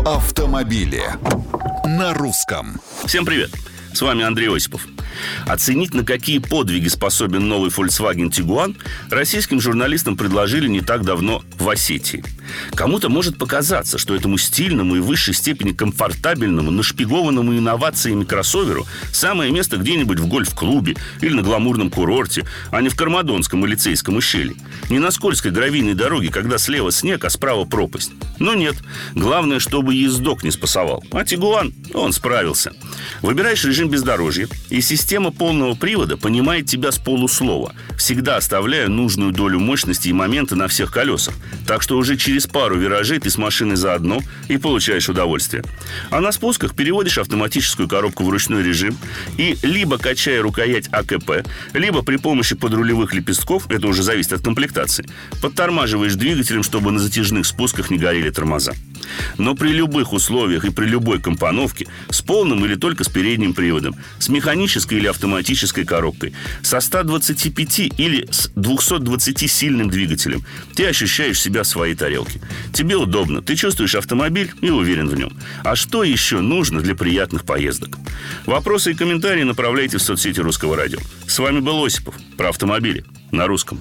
Про автомобили на русском. Всем привет! С вами Андрей Осипов. Оценить, на какие подвиги способен новый Volkswagen Tiguan, российским журналистам предложили не так давно в Осетии. Кому-то может показаться, что этому стильному и в высшей степени комфортабельному, нашпигованному инновациями кроссоверу самое место где-нибудь в гольф-клубе или на гламурном курорте, а не в Кармадонском и лицейском ущелье. Не на скользкой гравийной дороге, когда слева снег, а справа пропасть. Но нет. Главное, чтобы ездок не спасовал. А Тигуан, он справился. Выбираешь режим бездорожья, и система полного привода понимает тебя с полуслова, всегда оставляя нужную долю мощности и момента на всех колесах. Так что уже через пару виражей ты с машиной заодно и получаешь удовольствие. А на спусках переводишь автоматическую коробку в ручной режим и либо качая рукоять АКП, либо при помощи подрулевых лепестков, это уже зависит от комплектации, подтормаживаешь двигателем, чтобы на затяжных спусках не горели тормоза. Но при любых условиях и при любой компоновке с полным или только с передним приводом, с механической или автоматической коробкой, со 125 или с 220 сильным двигателем, ты ощущаешь себя в своей тарелке. Тебе удобно, ты чувствуешь автомобиль и уверен в нем. А что еще нужно для приятных поездок? Вопросы и комментарии направляйте в соцсети Русского радио. С вами был Осипов про автомобили на русском.